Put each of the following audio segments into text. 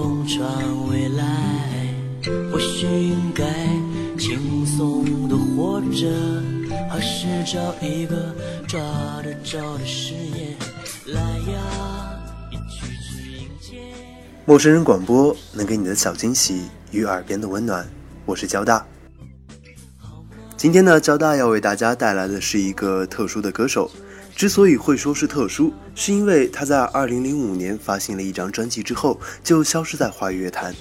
共创未来。或许应该轻松的活着，还是找一个抓得着的誓言。来呀，一起去迎接。陌生人广播能给你的小惊喜与耳边的温暖。我是交大。今天呢，交大要为大家带来的是一个特殊的歌手。之所以会说是特殊，是因为他在2005年发行了一张专辑之后就消失在华语乐坛。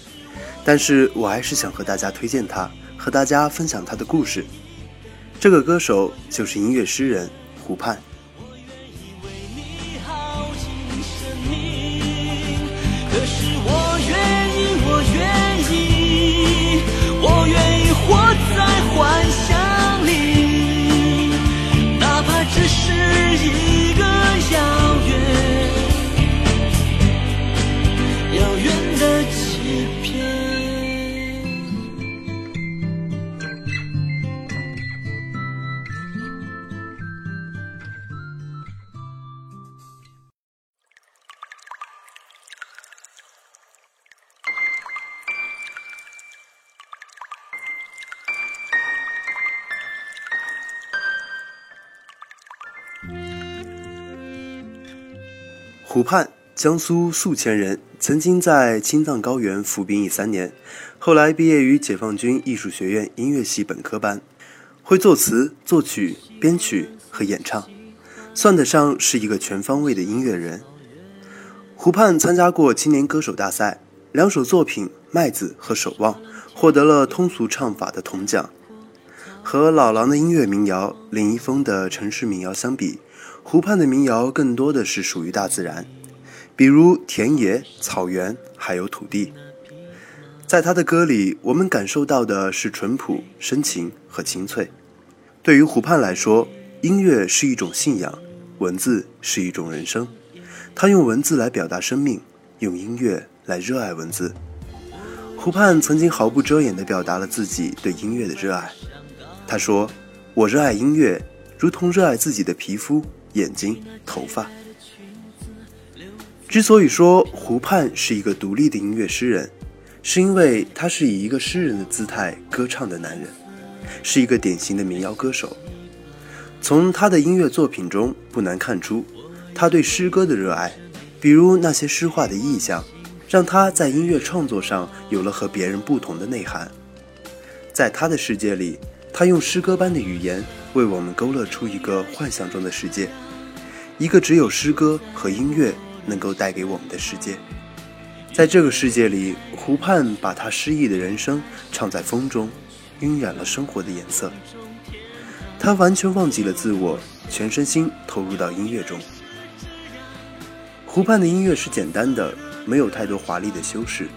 但是我还是想和大家推荐他，和大家分享他的故事。这个歌手就是音乐诗人胡盼。胡盼，江苏宿迁人，曾经在青藏高原服兵役三年，后来毕业于解放军艺术学院音乐系本科班，会作词、作曲、编曲和演唱，算得上是一个全方位的音乐人。胡盼参加过青年歌手大赛，两首作品《麦子》和《守望》获得了通俗唱法的铜奖。和老狼的音乐民谣、林一峰的城市民谣相比，湖畔的民谣更多的是属于大自然，比如田野、草原，还有土地。在他的歌里，我们感受到的是淳朴、深情和清脆。对于湖畔来说，音乐是一种信仰，文字是一种人生。他用文字来表达生命，用音乐来热爱文字。湖畔曾经毫不遮掩地表达了自己对音乐的热爱。他说：“我热爱音乐，如同热爱自己的皮肤。”眼睛、头发。之所以说湖畔是一个独立的音乐诗人，是因为他是以一个诗人的姿态歌唱的男人，是一个典型的民谣歌手。从他的音乐作品中不难看出，他对诗歌的热爱，比如那些诗化的意象，让他在音乐创作上有了和别人不同的内涵。在他的世界里，他用诗歌般的语言。为我们勾勒出一个幻想中的世界，一个只有诗歌和音乐能够带给我们的世界。在这个世界里，湖畔把他诗意的人生唱在风中，晕染了生活的颜色。他完全忘记了自我，全身心投入到音乐中。湖畔的音乐是简单的，没有太多华丽的修饰，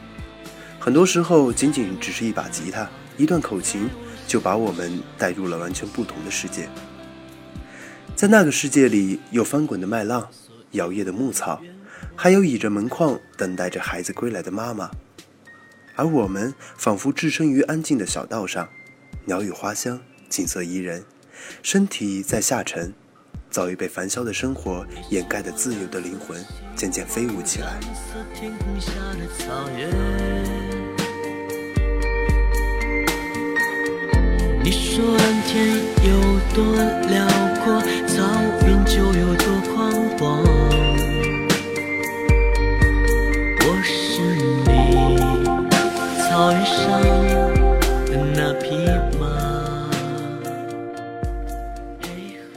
很多时候仅仅只是一把吉他，一段口琴。就把我们带入了完全不同的世界，在那个世界里，有翻滚的麦浪，摇曳的牧草，还有倚着门框等待着孩子归来的妈妈，而我们仿佛置身于安静的小道上，鸟语花香，景色宜人，身体在下沉，早已被繁嚣的生活掩盖的自由的灵魂渐渐飞舞起来。你说蓝天有多辽阔，草原就有多宽广。我是你草原上的那匹马。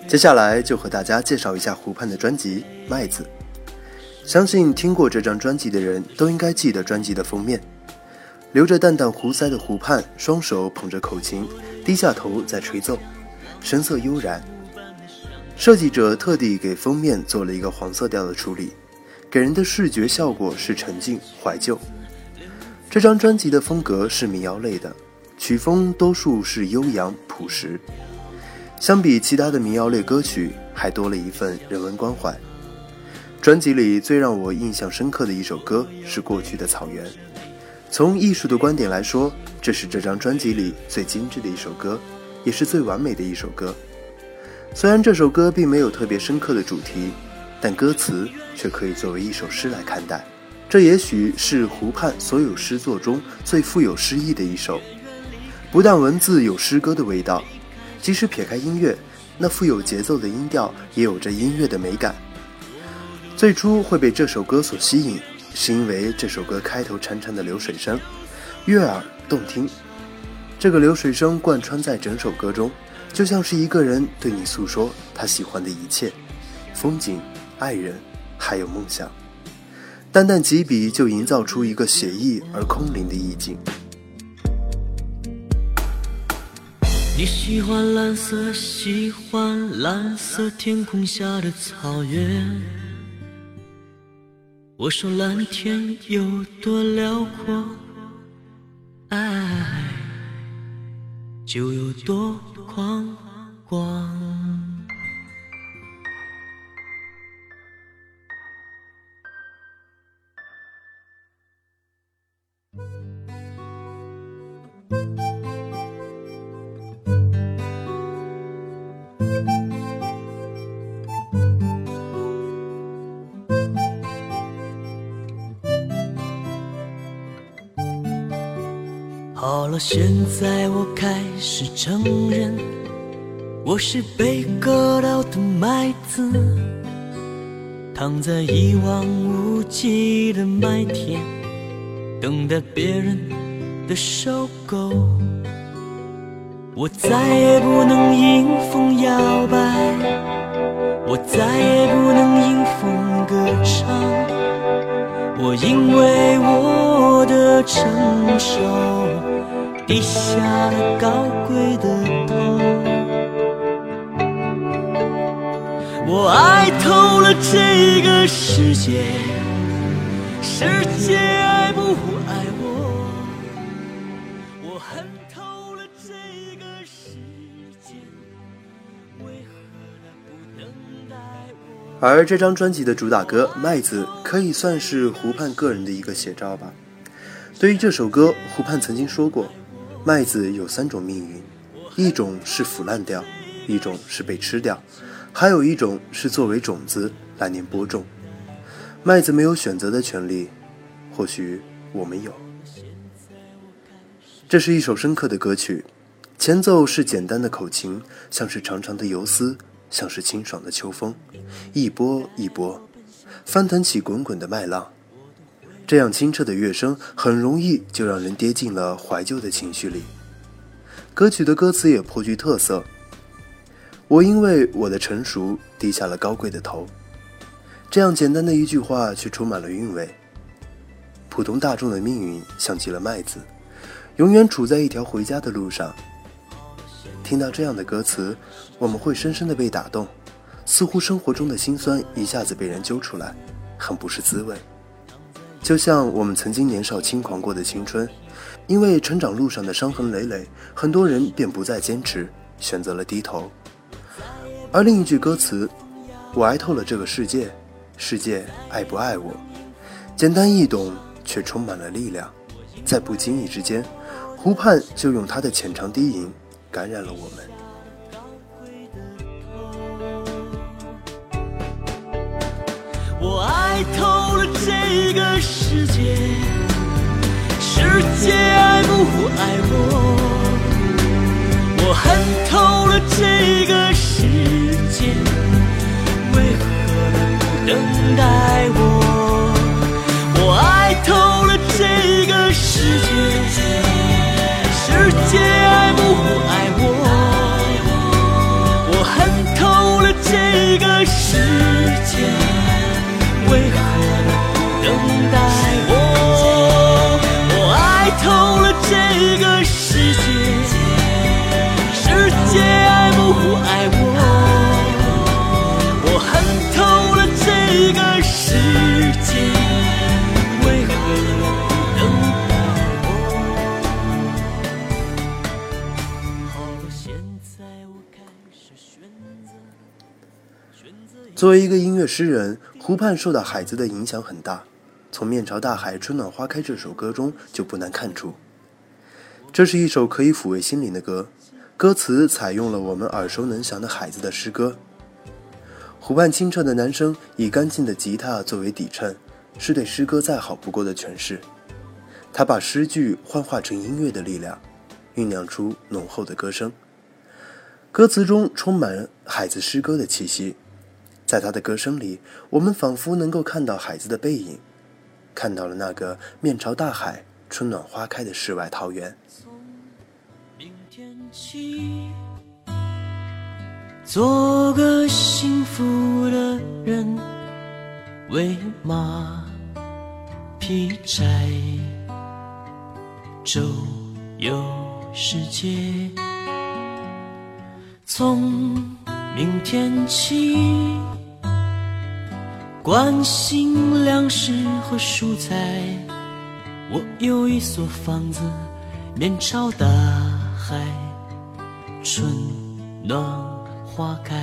接下来就和大家介绍一下湖畔的专辑《麦子》。相信听过这张专辑的人都应该记得专辑的封面。留着淡淡胡腮的湖畔，双手捧着口琴，低下头在吹奏，神色悠然。设计者特地给封面做了一个黄色调的处理，给人的视觉效果是沉静怀旧。这张专辑的风格是民谣类的，曲风多数是悠扬朴实，相比其他的民谣类歌曲，还多了一份人文关怀。专辑里最让我印象深刻的一首歌是《过去的草原》。从艺术的观点来说，这是这张专辑里最精致的一首歌，也是最完美的一首歌。虽然这首歌并没有特别深刻的主题，但歌词却可以作为一首诗来看待。这也许是湖畔所有诗作中最富有诗意的一首。不但文字有诗歌的味道，即使撇开音乐，那富有节奏的音调也有着音乐的美感。最初会被这首歌所吸引，是因为这首歌开头潺潺的流水声，悦耳动听。这个流水声贯穿在整首歌中。就像是一个人对你诉说他喜欢的一切，风景、爱人，还有梦想。淡淡几笔就营造出一个写意而空灵的意境。你喜欢蓝色，喜欢蓝色天空下的草原。我说蓝天有多辽阔，爱就有多。宽广。到，现在我开始承认，我是被割掉的麦子，躺在一望无际的麦田，等待别人的收购。我再也不能迎风摇摆，我再也不能迎风歌唱，我因为我的成熟。低下了高贵的头，我爱透了这个世界，世界爱不爱我？我恨透了这个世界，为何它不等待我？而这张专辑的主打歌《麦子》可以算是湖畔个人的一个写照吧。对于这首歌，湖畔曾经说过。麦子有三种命运，一种是腐烂掉，一种是被吃掉，还有一种是作为种子来年播种。麦子没有选择的权利，或许我们有。这是一首深刻的歌曲，前奏是简单的口琴，像是长长的游丝，像是清爽的秋风，一波一波，翻腾起滚滚的麦浪。这样清澈的乐声，很容易就让人跌进了怀旧的情绪里。歌曲的歌词也颇具特色。我因为我的成熟低下了高贵的头。这样简单的一句话，却充满了韵味。普通大众的命运像极了麦子，永远处在一条回家的路上。听到这样的歌词，我们会深深的被打动，似乎生活中的辛酸一下子被人揪出来，很不是滋味。就像我们曾经年少轻狂过的青春，因为成长路上的伤痕累累，很多人便不再坚持，选择了低头。而另一句歌词：“我爱透了这个世界，世界爱不爱我？”简单易懂，却充满了力量。在不经意之间，湖畔就用它的浅尝低吟感染了我们。爱透了这个世界，世界爱不爱我？我恨透了这个世界，为何它不等待我？我爱透了这个世界，世界爱不爱我？我恨透了这个乐诗人，湖畔受到海子的影响很大。从《面朝大海，春暖花开》这首歌中就不难看出，这是一首可以抚慰心灵的歌。歌词采用了我们耳熟能详的海子的诗歌。湖畔清澈的男声以干净的吉他作为底衬，是对诗歌再好不过的诠释。他把诗句幻化成音乐的力量，酝酿出浓厚的歌声。歌词中充满海子诗歌的气息。在他的歌声里，我们仿佛能够看到孩子的背影，看到了那个面朝大海、春暖花开的世外桃源。明天起，做个幸福的人，为马劈柴，周游世界。从明天起。关心粮食和蔬菜，我有一所房子，面朝大海，春暖花开。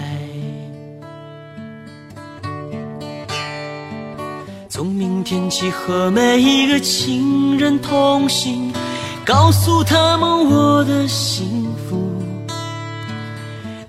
从明天起和每一个亲人同行，告诉他们我的心。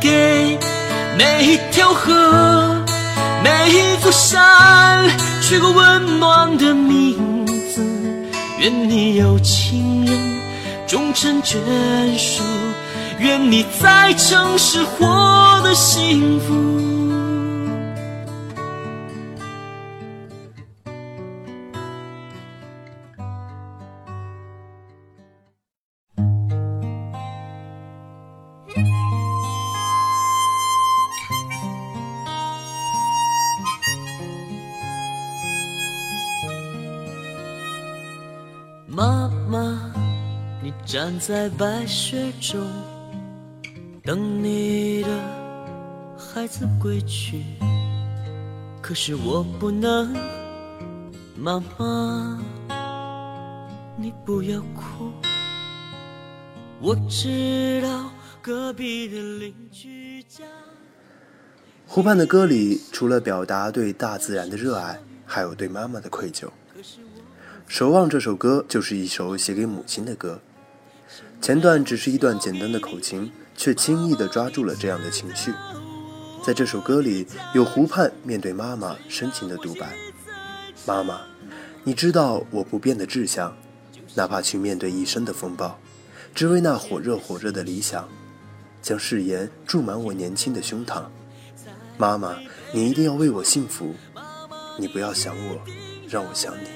给每一条河。每一座山取个温暖的名字，愿你有情人终成眷属，愿你在城市活得幸福。站在白雪中，等你的孩子归去。可是我不能，妈妈，你不要哭。我知道隔壁的邻居家。湖畔的歌里，除了表达对大自然的热爱，还有对妈妈的愧疚。《守望》这首歌就是一首写给母亲的歌，前段只是一段简单的口琴，却轻易地抓住了这样的情绪。在这首歌里，有湖畔面对妈妈深情的独白：“妈妈，你知道我不变的志向，哪怕去面对一生的风暴，只为那火热火热的理想，将誓言注满我年轻的胸膛。妈妈，你一定要为我幸福，你不要想我，让我想你。”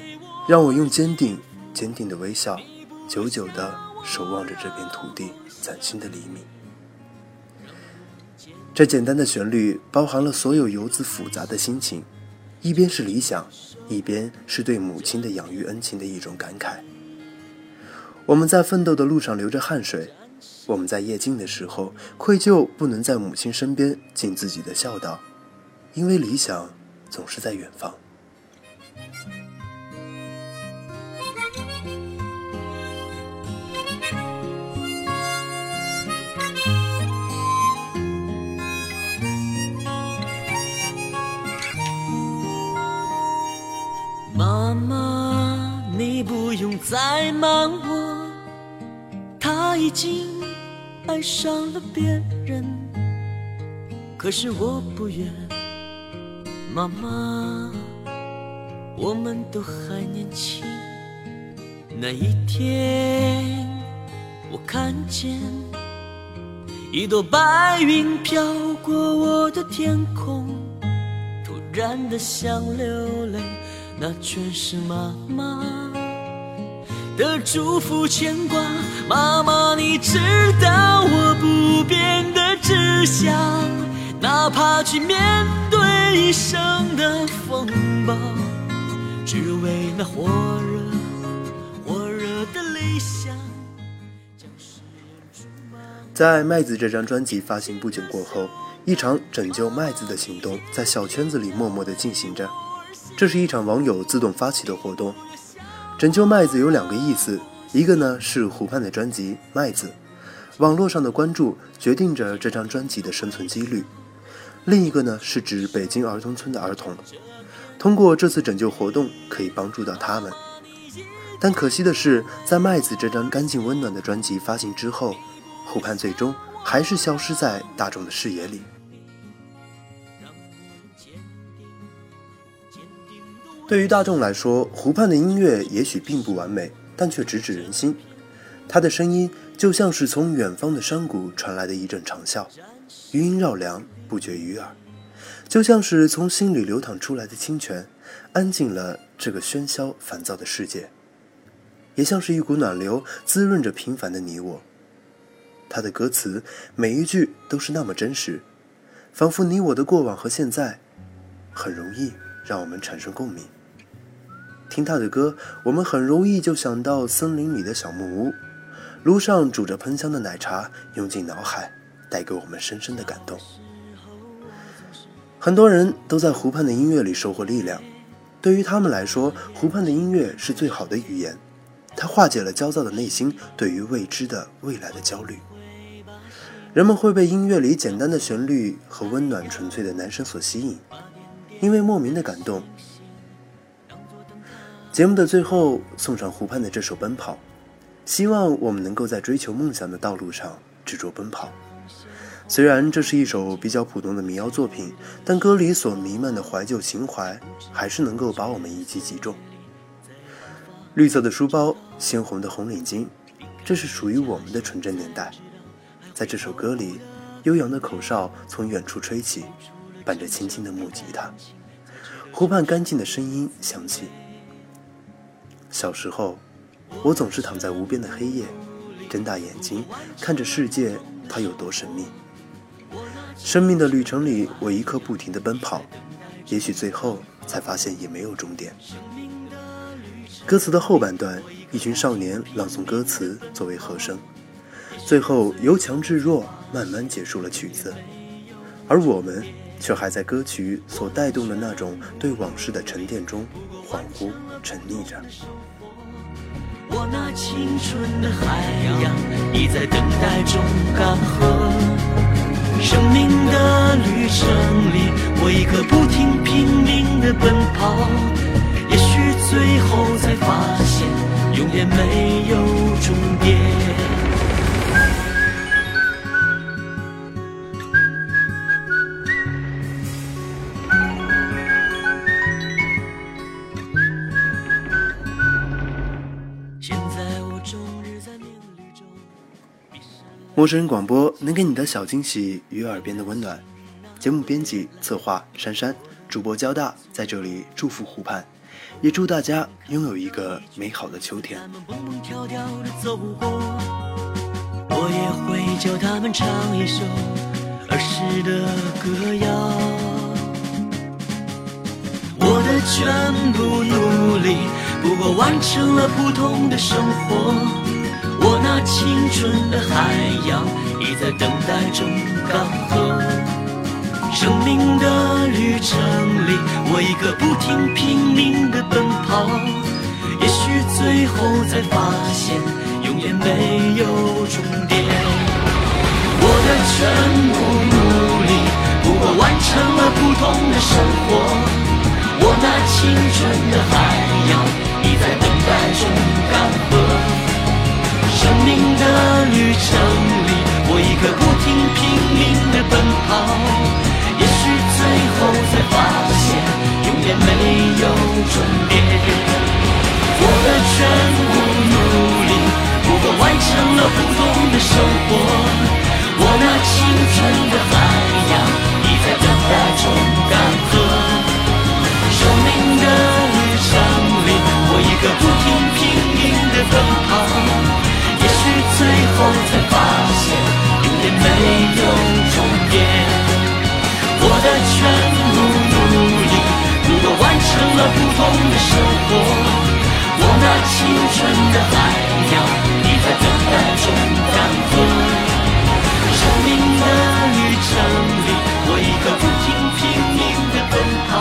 让我用坚定、坚定的微笑，久久地守望着这片土地崭新的黎明。这简单的旋律包含了所有游子复杂的心情，一边是理想，一边是对母亲的养育恩情的一种感慨。我们在奋斗的路上流着汗水，我们在夜静的时候愧疚不能在母亲身边尽自己的孝道，因为理想总是在远方。在瞒我，他已经爱上了别人。可是我不愿，妈妈，我们都还年轻。那一天，我看见一朵白云飘过我的天空，突然的想流泪。那全是妈妈的祝福牵挂，妈妈，你知道我不变的志向，哪怕去面对一生的风暴，只为那火热火热的理想。在《麦子》这张专辑发行不久过后，一场拯救麦子的行动在小圈子里默默地进行着。这是一场网友自动发起的活动。拯救麦子有两个意思，一个呢是湖畔的专辑《麦子》，网络上的关注决定着这张专辑的生存几率；另一个呢是指北京儿童村的儿童，通过这次拯救活动可以帮助到他们。但可惜的是，在《麦子》这张干净温暖的专辑发行之后。湖畔最终还是消失在大众的视野里。对于大众来说，湖畔的音乐也许并不完美，但却直指人心。他的声音就像是从远方的山谷传来的一阵长啸，余音绕梁，不绝于耳；就像是从心里流淌出来的清泉，安静了这个喧嚣烦躁的世界；也像是一股暖流，滋润着平凡的你我。他的歌词每一句都是那么真实，仿佛你我的过往和现在，很容易让我们产生共鸣。听他的歌，我们很容易就想到森林里的小木屋，炉上煮着喷香的奶茶，涌进脑海，带给我们深深的感动。很多人都在湖畔的音乐里收获力量，对于他们来说，湖畔的音乐是最好的语言，它化解了焦躁的内心对于未知的未来的焦虑。人们会被音乐里简单的旋律和温暖纯粹的男声所吸引，因为莫名的感动。节目的最后送上湖畔的这首《奔跑》，希望我们能够在追求梦想的道路上执着奔跑。虽然这是一首比较普通的民谣作品，但歌里所弥漫的怀旧情怀，还是能够把我们一击即中。绿色的书包，鲜红的红领巾，这是属于我们的纯真年代。在这首歌里，悠扬的口哨从远处吹起，伴着轻轻的木吉他，湖畔干净的声音响起。小时候，我总是躺在无边的黑夜，睁大眼睛看着世界，它有多神秘。生命的旅程里，我一刻不停地奔跑，也许最后才发现也没有终点。歌词的后半段，一群少年朗诵歌词作为和声。最后由强至弱，慢慢结束了曲子，而我们却还在歌曲所带动的那种对往事的沉淀中恍惚沉溺着。我那青春的海洋已在等待中干涸，生命的旅程里，我一刻不停拼命的奔跑，也许最后才发现，永远没有终点。陌生人广播能给你的小惊喜与耳边的温暖。节目编辑策划珊珊，主播交大在这里祝福湖畔，也祝大家拥有一个美好的秋天。我也会教他们唱一首儿时的歌谣。我的全部努力，不过完成了普通的生活。那青春的海洋已在等待中干涸，生命的旅程里，我一个不停拼命的奔跑，也许最后才发现，永远没有终点。我的全部努力，不过完成了普通的生活。我那青春的海洋已在等待中终点。我的全部努力，不过完成了普通的生活。我那青春的海洋，已在等待中干涸。生命的旅程里，我一个不成了不同的生活。我那青春的海洋，你在等待中干涸。生命的旅程里，我一刻不停拼命的奔跑。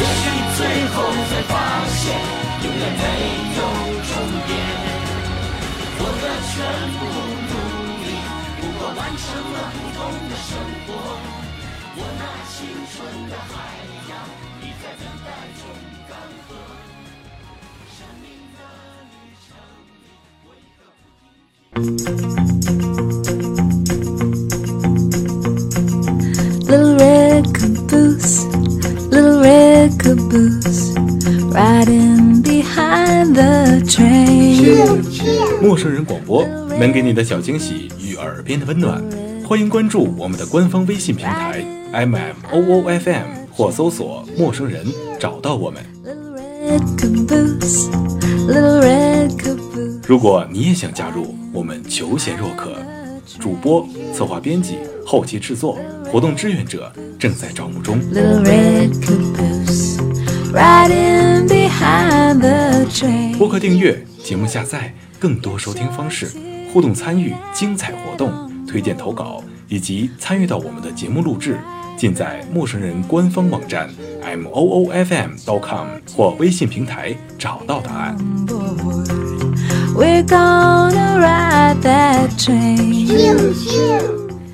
也许最后才发现，永远没有终点。我的全部努力，不过完成了不同的生活。我那青春的海洋，等待中干涸。生命的旅程里，我一刻不停。Little red caboose, little red caboose, riding behind the train. 陌生人广播能给你的小惊喜与耳边的温暖，欢迎关注我们的官方微信平台 M M O O F M 或搜索“陌生人”找到我们。如果你也想加入，我们求贤若渴，主播、策划、编辑、后期制作、活动志愿者正在招募中。播客订阅、节目下载、更多收听方式、互动参与、精彩活动、推荐投稿以及参与到我们的节目录制，尽在陌生人官方网站 m o o f m dot com 或微信平台找到答案。We're gonna ride that train.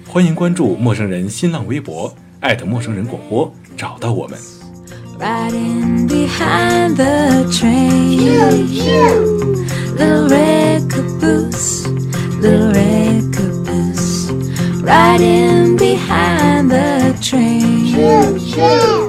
欢迎关注陌生人新浪微博艾特陌生人广播，找到我们。Riding behind the train. Little red caboose, little red riding behind the train.